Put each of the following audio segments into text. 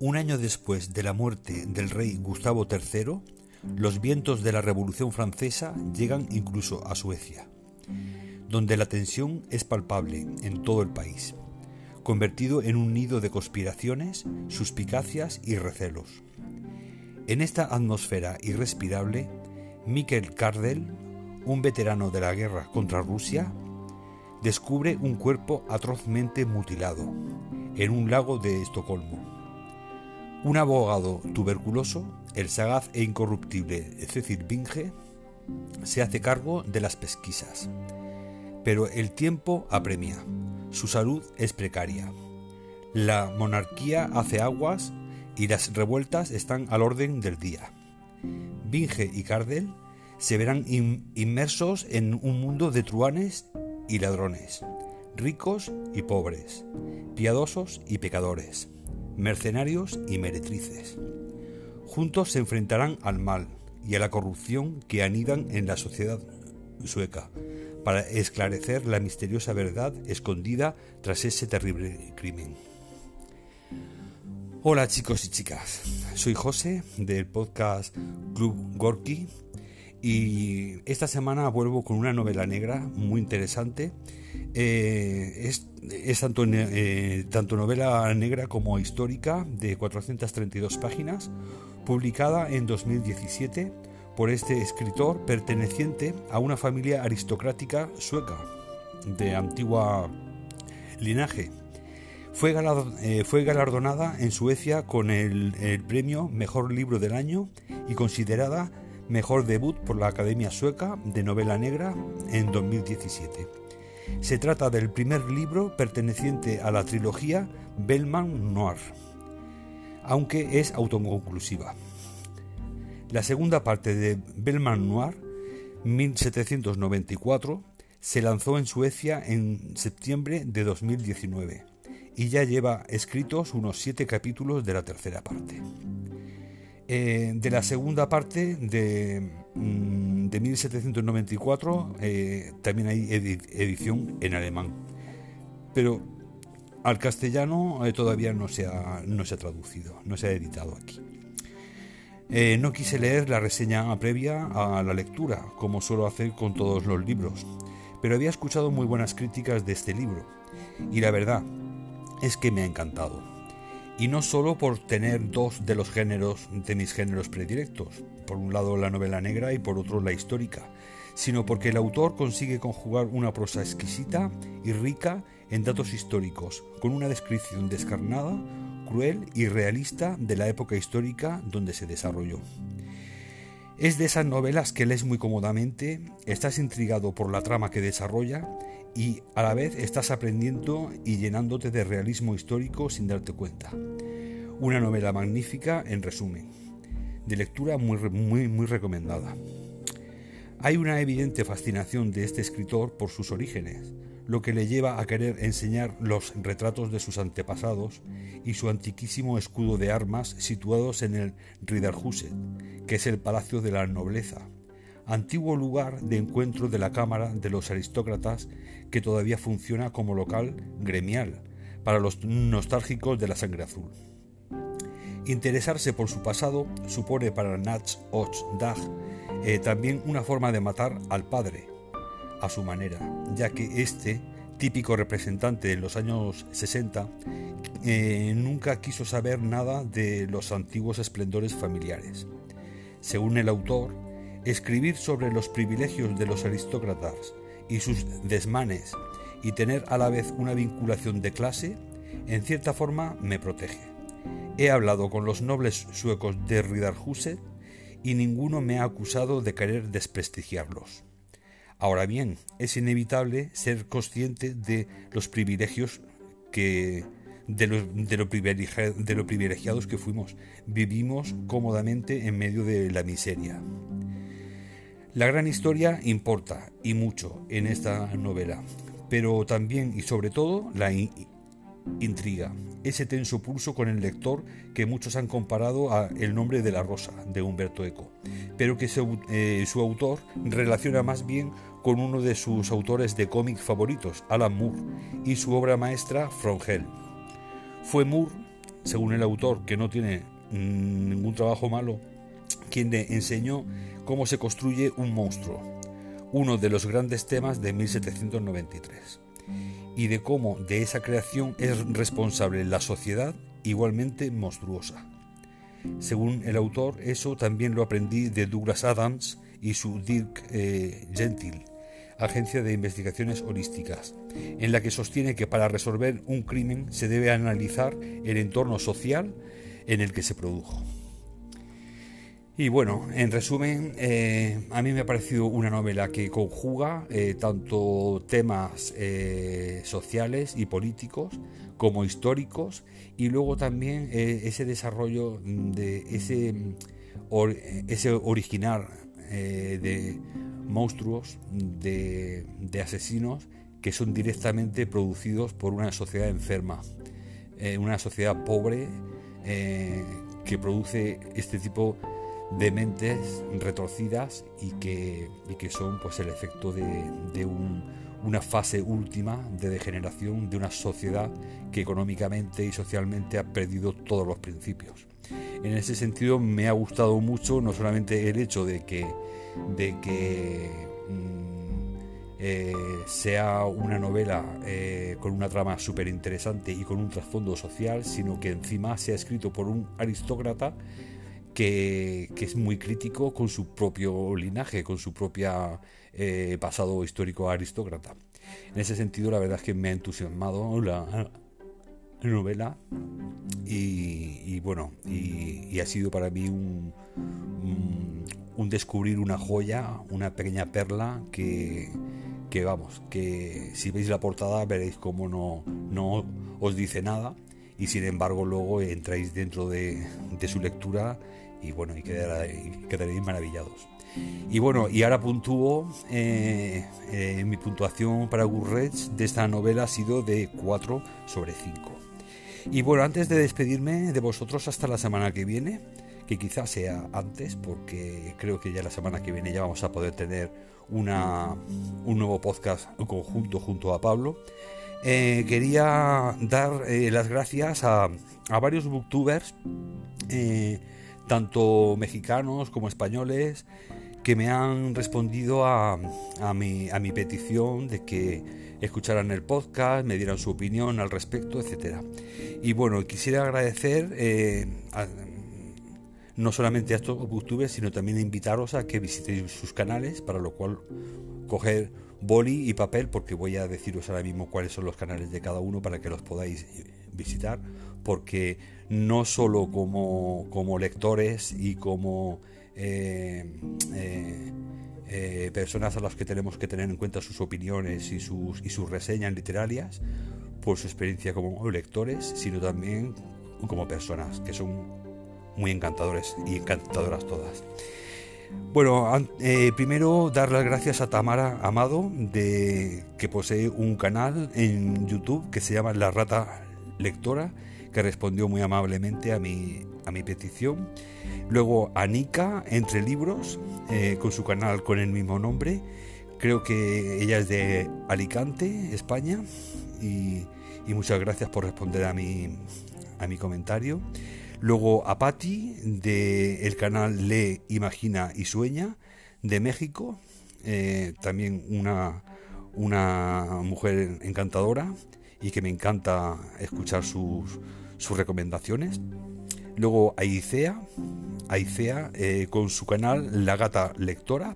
Un año después de la muerte del rey Gustavo III, los vientos de la Revolución Francesa llegan incluso a Suecia, donde la tensión es palpable en todo el país, convertido en un nido de conspiraciones, suspicacias y recelos. En esta atmósfera irrespirable, Mikkel Kardel, un veterano de la guerra contra Rusia, descubre un cuerpo atrozmente mutilado en un lago de Estocolmo. Un abogado tuberculoso, el sagaz e incorruptible Cecil Binge, se hace cargo de las pesquisas. Pero el tiempo apremia. Su salud es precaria. La monarquía hace aguas y las revueltas están al orden del día. Binge y Cardel se verán inmersos en un mundo de truanes y ladrones, ricos y pobres, piadosos y pecadores mercenarios y meretrices. Juntos se enfrentarán al mal y a la corrupción que anidan en la sociedad sueca para esclarecer la misteriosa verdad escondida tras ese terrible crimen. Hola chicos y chicas, soy José del podcast Club Gorky y esta semana vuelvo con una novela negra muy interesante. Eh, es, tanto, eh, tanto, novela negra como histórica de 432 páginas, publicada en 2017 por este escritor perteneciente a una familia aristocrática sueca de antigua linaje. Fue, eh, galardonada en Suecia con el premio Mejor Libro del Año y considerada mejor debut por la Academia Sueca de Novela Negra en 2017. Se trata del primer libro perteneciente a la trilogía Bellman Noir, aunque es autoconclusiva. La segunda parte de Bellman Noir, 1794, se lanzó en Suecia en septiembre de 2019 y ya lleva escritos unos siete capítulos de la tercera parte. Eh, de la segunda parte de, 1794 mm, eh, también hay edición en alemán, pero al castellano eh, todavía no se, ha, no se ha traducido, no se ha editado aquí. no quise leer la reseña previa a la lectura, como suelo hacer con todos los libros, pero había escuchado muy buenas críticas de este libro, y la verdad es que me ha encantado. Y no solo por tener dos de los géneros de mis géneros predilectos, por un lado la novela negra y por otro la histórica, sino porque el autor consigue conjugar una prosa exquisita y rica en datos históricos, con una descripción descarnada, cruel y realista de la época histórica donde se desarrolló. Es de esas novelas que lees muy cómodamente, estás intrigado por la trama que desarrolla y a la vez estás aprendiendo y llenándote de realismo histórico sin darte cuenta. Una novela magnífica en resumen, de lectura muy, muy, muy recomendada. Hay una evidente fascinación de este escritor por sus orígenes, lo que le lleva a querer enseñar los retratos de sus antepasados y su antiquísimo escudo de armas situados en el Riddarhuset, que es el palacio de la nobleza, antiguo lugar de encuentro de la Cámara de los Aristócratas que todavía funciona como local gremial para los nostálgicos de la sangre azul. Interesarse por su pasado supone para Natch Och Dag eh, también una forma de matar al padre, a su manera, ya que este, típico representante de los años 60, eh, nunca quiso saber nada de los antiguos esplendores familiares. Según el autor, escribir sobre los privilegios de los aristócratas y sus desmanes y tener a la vez una vinculación de clase, en cierta forma me protege. He hablado con los nobles suecos de Riddarhuset y ninguno me ha acusado de querer desprestigiarlos. Ahora bien, es inevitable ser consciente de los privilegios que de lo, privilegiados que fuimos. Vivimos cómodamente en medio de la miseria. La gran historia importa y mucho en esta novela, pero también y sobre todo la intriga, ese tenso pulso con el lector que muchos han comparado a El nombre de la rosa de Humberto Eco, pero que eh, su autor relaciona más bien con uno de sus autores de cómic favoritos, Alan Moore, y su obra maestra From Hell. Fue Moore según el autor, que no tiene ningún trabajo malo, quien le enseñó cómo se construye un monstruo, uno de los grandes temas de 1793, y de cómo de esa creación es responsable la sociedad igualmente monstruosa. Según el autor, eso también lo aprendí de Douglas Adams y su Dirk eh, Gentil, Agencia de Investigaciones Holísticas, en la que sostiene que para resolver un crimen se debe analizar el entorno social en el que se produjo. Y bueno, en resumen, eh, a mí me ha parecido una novela que conjuga eh, tanto temas eh, sociales y políticos como históricos y luego también ese desarrollo de ese, ese original de monstruos, de, de, asesinos que son directamente producidos por una sociedad enferma, una sociedad pobre que produce este tipo de de mentes retorcidas y que, que son pues el efecto de, una fase última de degeneración de una sociedad que económicamente y socialmente ha perdido todos los principios. En ese sentido me ha gustado mucho no solamente el hecho de que, de que mm, eh, sea una novela eh, con una trama súper interesante y con un trasfondo social, sino que encima sea escrito por un aristócrata que, es muy crítico con su propio linaje, con su propio eh, pasado histórico aristócrata. En ese sentido, la verdad es que me ha entusiasmado la, novela y, bueno, y, ha sido para mí un, descubrir una joya, una pequeña perla que, vamos, que si veis la portada veréis cómo no, no os dice nada y sin embargo luego entráis dentro de, de su lectura y bueno, y quedaréis maravillados. Y bueno, y ahora puntúo, eh, eh, mi puntuación para Goodreads de esta novela ha sido de 4 sobre 5. Y bueno, antes de despedirme de vosotros hasta la semana que viene, que quizás sea antes, porque creo que ya la semana que viene ya vamos a poder tener una, un nuevo podcast conjunto junto a Pablo. Eh, quería dar las gracias a varios booktubers tanto mexicanos como españoles, que me han respondido a, mi, a mi petición de que escucharan el podcast, me dieran su opinión al respecto, etc. Y bueno, quisiera agradecer eh, no solamente a estos youtubers, sino también invitaros a que visitéis sus canales, para lo cual coger boli y papel, porque voy a deciros ahora mismo cuáles son los canales de cada uno para que los podáis visitar, porque no solo como, como lectores y como eh, eh, eh, personas a las que tenemos que tener en cuenta sus opiniones y sus, y sus reseñas literarias por su experiencia como lectores, sino también como personas, que son muy encantadores y encantadoras todas. Bueno, primero dar las gracias a Tamara Amado, de, que posee un canal en YouTube que se llama La Rata Lectora, que respondió muy amablemente a mi, a mi petición. Luego Anika, Entre Libros, eh, con su canal con el mismo nombre. Creo que ella es de Alicante, España. Y, muchas gracias por responder a mi, a mi comentario. Luego a Patti, del canal Le Imagina y Sueña, de México. Eh, también una, una mujer encantadora y que me encanta escuchar sus, sus recomendaciones. Luego Aicea, Aicea eh, con su canal La Gata Lectora,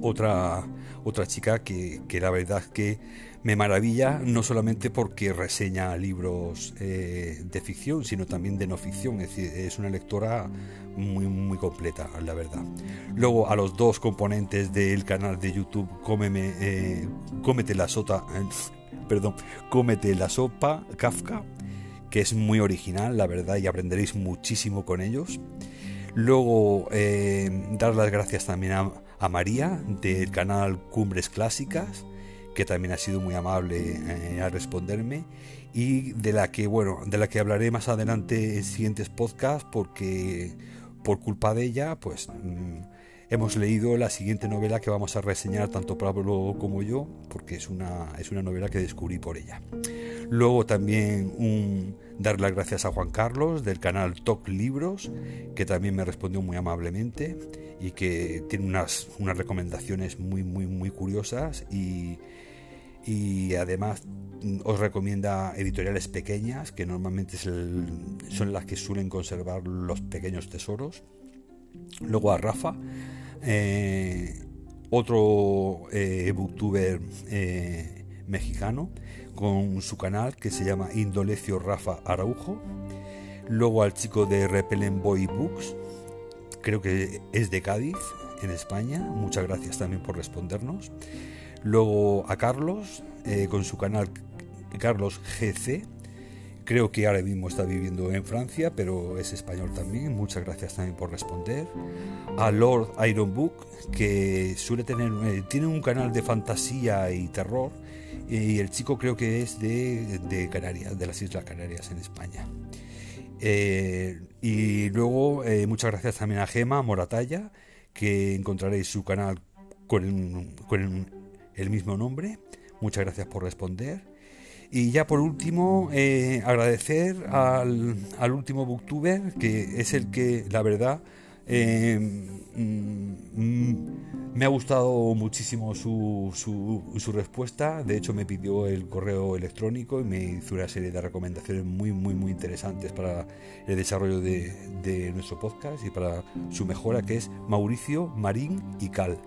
otra, otra chica que, la verdad que me maravilla, no solamente porque reseña libros eh, de ficción, sino también de no ficción, es decir, es una lectora muy, muy completa, la verdad. Luego a los dos componentes del canal de YouTube, Cómeme, eh, Cómete la Sota, perdón, Cómete la Sopa, Kafka, que es muy original, la verdad, y aprenderéis muchísimo con ellos. Luego, eh, dar las gracias también a, María del canal Cumbres Clásicas, que también ha sido muy amable eh, a responderme y de la que, bueno, de la que hablaré más adelante en siguientes podcasts porque por culpa de ella, pues mm, hemos leído la siguiente novela que vamos a reseñar tanto Pablo como yo, porque es una, es una novela que descubrí por ella. Luego también un, dar las gracias a Juan Carlos del canal Talk Libros, que también me respondió muy amablemente y que tiene unas, unas recomendaciones muy, muy, muy curiosas y, y además mm, os recomienda editoriales pequeñas que normalmente son las que suelen conservar los pequeños tesoros. Luego a Rafa, eh, otro eh, booktuber eh, mexicano con su canal que se llama Indolecio Rafa Araujo. Luego al chico de Repelen Boy Books, creo que es de Cádiz, en España. Muchas gracias también por respondernos. Luego a Carlos, eh, con su canal Carlos GC. Creo que ahora mismo está viviendo en Francia, pero es español también. Muchas gracias también por responder. A Lord Iron Book, que suele tener, eh, tiene un canal de fantasía y terror. Y el chico creo que es de, Canarias, de las Islas Canarias en España. Eh, y luego muchas gracias también a Gema Moratalla, que encontraréis su canal con, el mismo nombre. Muchas gracias por responder. Y ya por último, eh, agradecer al, último booktuber, que es el que, la verdad, eh, mm, me ha gustado muchísimo su, su, respuesta. De hecho, me pidió el correo electrónico y me hizo una serie de recomendaciones muy, muy, muy interesantes para el desarrollo de, de nuestro podcast y para su mejora, que es Mauricio Marín y Cal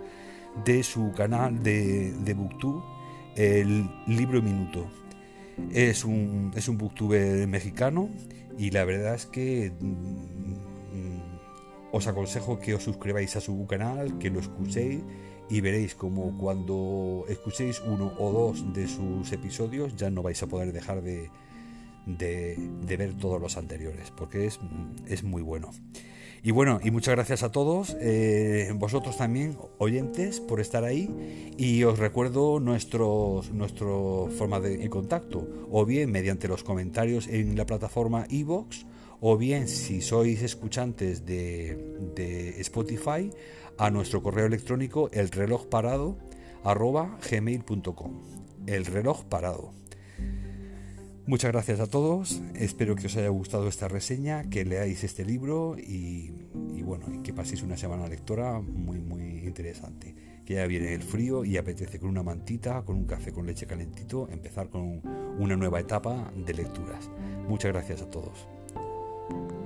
de su canal de, de Booktube, el libro minuto. Es un, es un booktuber mexicano y la verdad es que mm, os aconsejo que os suscribáis a su canal, que lo escuchéis y veréis como cuando escuchéis uno o dos de sus episodios ya no vais a poder dejar de, de, ver todos los anteriores porque es, es muy bueno. Y bueno, y muchas gracias a todos, eh, vosotros también, oyentes, por estar ahí. Y os recuerdo nuestro forma de contacto, o bien mediante los comentarios en la plataforma iVoox, o bien si sois escuchantes de, Spotify, a nuestro correo electrónico el reloj parado gmail.com. El reloj parado. Muchas gracias a todos, espero que os haya gustado esta reseña, que leáis este libro y, bueno, que paséis una semana lectora muy muy interesante. Que ya viene el frío y apetece con una mantita, con un café con leche calentito, empezar con una nueva etapa de lecturas. Muchas gracias a todos. Bye.